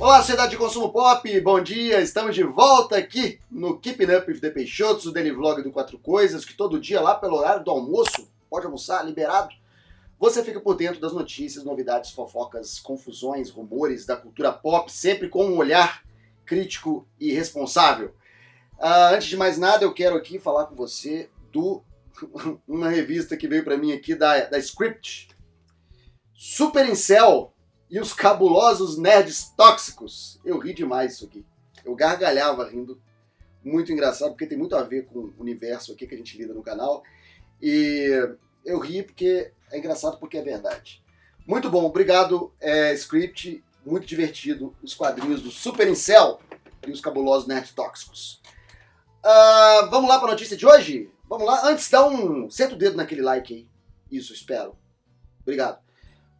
Olá, sociedade de consumo pop, bom dia! Estamos de volta aqui no Keeping Up with the Peixotos, o daily vlog do Quatro Coisas, que todo dia lá pelo horário do almoço, pode almoçar, liberado, você fica por dentro das notícias, novidades, fofocas, confusões, rumores da cultura pop, sempre com um olhar crítico e responsável. Uh, antes de mais nada, eu quero aqui falar com você do uma revista que veio para mim aqui da, da Script. Super Incel e os cabulosos nerds tóxicos. Eu ri demais isso aqui. Eu gargalhava rindo. Muito engraçado, porque tem muito a ver com o universo aqui que a gente lida no canal. E eu ri porque é engraçado porque é verdade. Muito bom, obrigado, é, Script. Muito divertido. Os quadrinhos do Super Incel e os cabulosos nerds tóxicos. Uh, vamos lá para a notícia de hoje? Vamos lá. Antes, dá um. Senta o dedo naquele like aí. Isso, espero. Obrigado.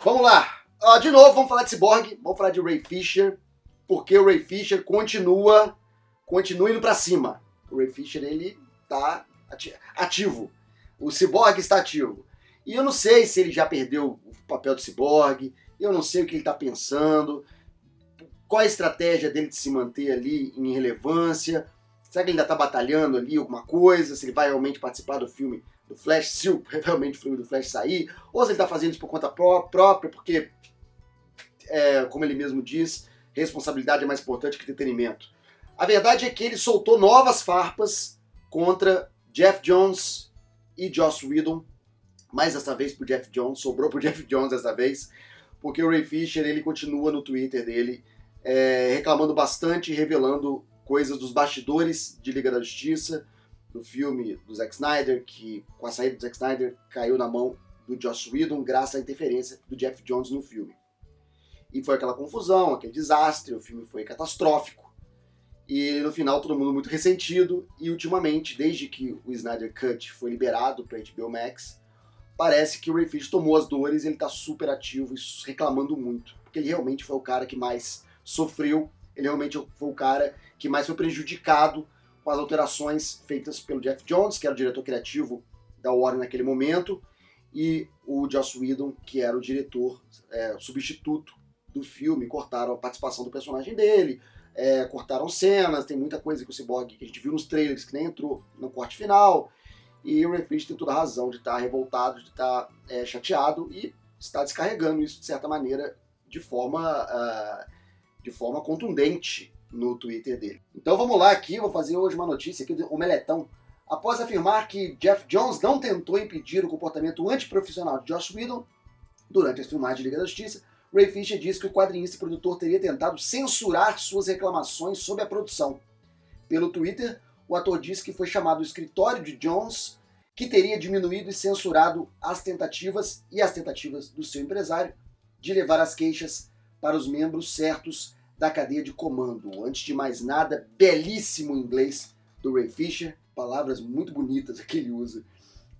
Vamos lá. Uh, de novo, vamos falar de Cyborg. Vamos falar de Ray Fisher. Porque o Ray Fisher continua. Continua indo para cima. O Ray Fisher, ele tá ativo. O Cyborg está ativo. E eu não sei se ele já perdeu o papel do Cyborg. Eu não sei o que ele está pensando. Qual a estratégia dele de se manter ali em relevância Será que ele ainda está batalhando ali alguma coisa? Se ele vai realmente participar do filme do Flash, se realmente o filme do Flash sair? Ou se ele está fazendo isso por conta pró própria, porque, é, como ele mesmo diz, responsabilidade é mais importante que entretenimento. A verdade é que ele soltou novas farpas contra Jeff Jones e Joss Whedon, mais dessa vez pro Jeff Jones, sobrou pro Jeff Jones dessa vez, porque o Ray Fisher ele continua no Twitter dele é, reclamando bastante revelando coisas dos bastidores de Liga da Justiça, do filme do Zack Snyder, que com a saída do Zack Snyder caiu na mão do Joss Whedon graças à interferência do Jeff Jones no filme. E foi aquela confusão, aquele desastre, o filme foi catastrófico. E no final todo mundo muito ressentido, e ultimamente, desde que o Snyder Cut foi liberado para HBO Max, parece que o Ray Fisher tomou as dores, ele está super ativo e reclamando muito, porque ele realmente foi o cara que mais sofreu, ele realmente foi o cara que mais foi prejudicado com as alterações feitas pelo Jeff Jones, que era o diretor criativo da Warner naquele momento, e o Joss Whedon, que era o diretor é, substituto do filme. Cortaram a participação do personagem dele, é, cortaram cenas, tem muita coisa que o Cyborg que a gente viu nos trailers que nem entrou no corte final. E o Ray Fisher tem toda a razão de estar revoltado, de estar é, chateado e está descarregando isso de certa maneira de forma, uh, de forma contundente no Twitter dele. Então vamos lá aqui, vou fazer hoje uma notícia aqui do Omeletão. Após afirmar que Jeff Jones não tentou impedir o comportamento antiprofissional de Josh Whedon durante as filmagens de Liga da Justiça, Ray Fisher disse que o quadrinista e produtor teria tentado censurar suas reclamações sobre a produção. Pelo Twitter, o ator disse que foi chamado ao escritório de Jones, que teria diminuído e censurado as tentativas e as tentativas do seu empresário de levar as queixas para os membros certos da cadeia de comando. Antes de mais nada, belíssimo inglês do Ray Fisher, palavras muito bonitas que ele usa.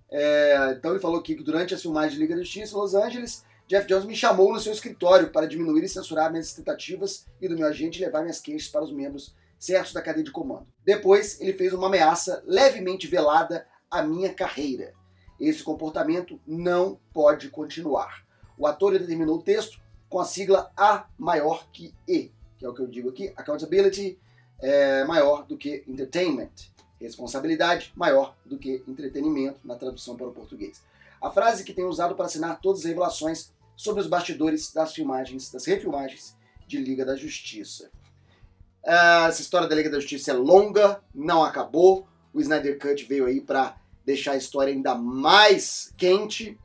É, então ele falou aqui que durante as filmagens de Liga da Justiça em Los Angeles, Jeff Jones me chamou no seu escritório para diminuir e censurar minhas tentativas e do meu agente levar minhas queixas para os membros certos da cadeia de comando. Depois, ele fez uma ameaça levemente velada à minha carreira. Esse comportamento não pode continuar. O ator determinou o texto com a sigla A maior que E, que é o que eu digo aqui, accountability é maior do que entertainment. Responsabilidade maior do que entretenimento, na tradução para o português. A frase que tem usado para assinar todas as revelações sobre os bastidores das filmagens, das refilmagens de Liga da Justiça. Ah, essa história da Liga da Justiça é longa, não acabou. O Snyder Cut veio aí para deixar a história ainda mais quente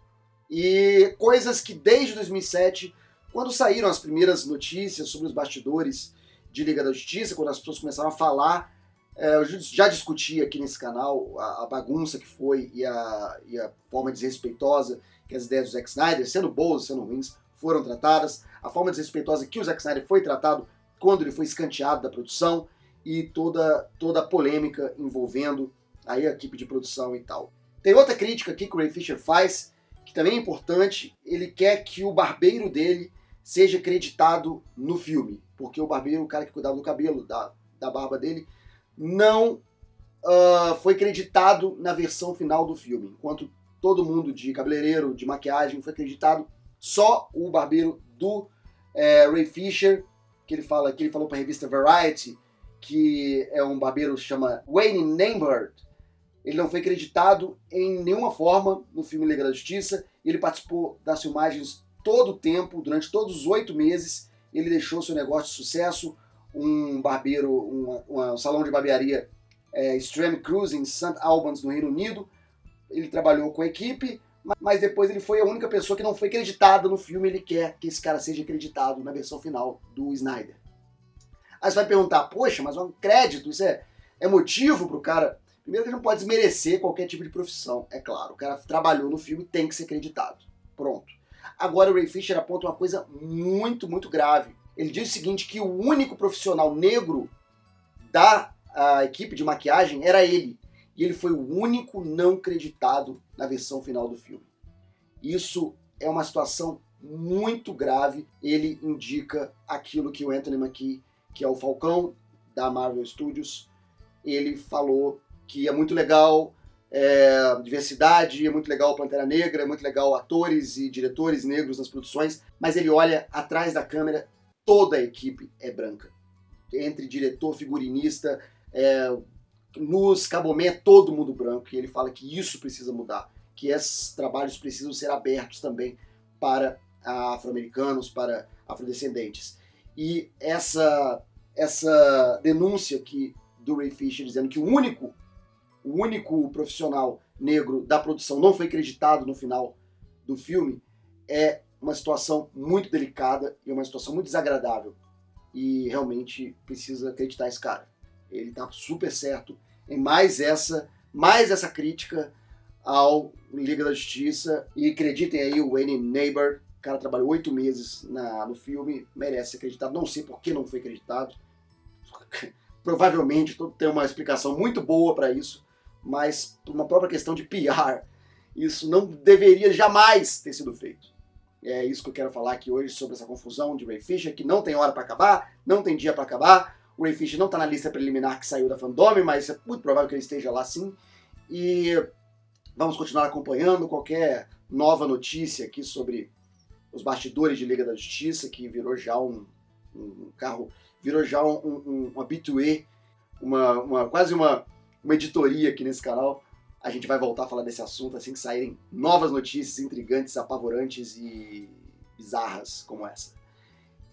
e coisas que desde 2007 quando saíram as primeiras notícias sobre os bastidores de Liga da Justiça, quando as pessoas começaram a falar, eu já discuti aqui nesse canal a, a bagunça que foi e a, e a, forma desrespeitosa que as ideias do Zack Snyder, sendo boas, sendo ruins, foram tratadas, a forma desrespeitosa que o Zack Snyder foi tratado quando ele foi escanteado da produção e toda, toda a polêmica envolvendo aí a equipe de produção e tal. Tem outra crítica aqui que o Ray Fisher faz, que também é importante, ele quer que o barbeiro dele seja creditado no filme. Porque o barbeiro, o cara que cuidava do cabelo, da, da barba dele, não uh, foi creditado na versão final do filme. Enquanto todo mundo de cabeleireiro, de maquiagem, foi creditado, só o barbeiro do é, Ray Fisher que ele fala que ele falou para a revista Variety que é um barbeiro chama Wayne Nambert. Ele não foi acreditado em nenhuma forma no filme Liga da Justiça. Ele participou das filmagens todo o tempo, durante todos os oito meses. Ele deixou seu negócio de sucesso, um barbeiro, um, um salão de barbearia é, Extreme Cruise em St. Albans, no Reino Unido. Ele trabalhou com a equipe, mas depois ele foi a única pessoa que não foi acreditada no filme. Ele quer que esse cara seja acreditado na versão final do Snyder. Aí você vai perguntar, poxa, mas um crédito, isso é, é motivo pro cara. Primeiro que ele não pode desmerecer qualquer tipo de profissão, é claro. O cara trabalhou no filme, tem que ser acreditado. Pronto. Agora o Ray Fisher aponta uma coisa muito, muito grave. Ele diz o seguinte, que o único profissional negro da equipe de maquiagem era ele. E ele foi o único não creditado na versão final do filme. Isso é uma situação muito grave. Ele indica aquilo que o Anthony Mackie que é o Falcão da Marvel Studios, ele falou que é muito legal é, diversidade, é muito legal Pantera Negra, é muito legal atores e diretores negros nas produções, mas ele olha atrás da câmera, toda a equipe é branca. Entre diretor, figurinista, é, luz, cabomé, todo mundo branco. E ele fala que isso precisa mudar, que esses trabalhos precisam ser abertos também para afro-americanos, para afrodescendentes. E essa, essa denúncia que do Ray Fisher dizendo que o único, o único profissional negro da produção não foi acreditado no final do filme é uma situação muito delicada e uma situação muito desagradável. E realmente precisa acreditar esse cara. Ele tá super certo em mais essa, mais essa crítica ao Liga da Justiça. E acreditem aí, o Wayne Neighbor cara trabalhou oito meses na, no filme, merece ser acreditado. Não sei por que não foi acreditado. Provavelmente tem uma explicação muito boa para isso, mas por uma própria questão de PR, isso não deveria jamais ter sido feito. É isso que eu quero falar aqui hoje sobre essa confusão de Ray Fisher, que não tem hora para acabar, não tem dia para acabar. O Ray Fisher não está na lista preliminar que saiu da Fandome, mas é muito provável que ele esteja lá sim. E vamos continuar acompanhando qualquer nova notícia aqui sobre os bastidores de Liga da Justiça, que virou já um, um carro, virou já um, um, um habitué, uma, uma, quase uma, uma editoria aqui nesse canal. A gente vai voltar a falar desse assunto assim que saírem novas notícias intrigantes, apavorantes e bizarras como essa.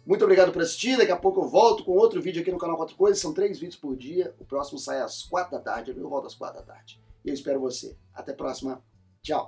Muito obrigado por assistir. Daqui a pouco eu volto com outro vídeo aqui no canal Quatro Coisas. São três vídeos por dia. O próximo sai às quatro da tarde. Eu volto às quatro da tarde. E eu espero você. Até a próxima. Tchau.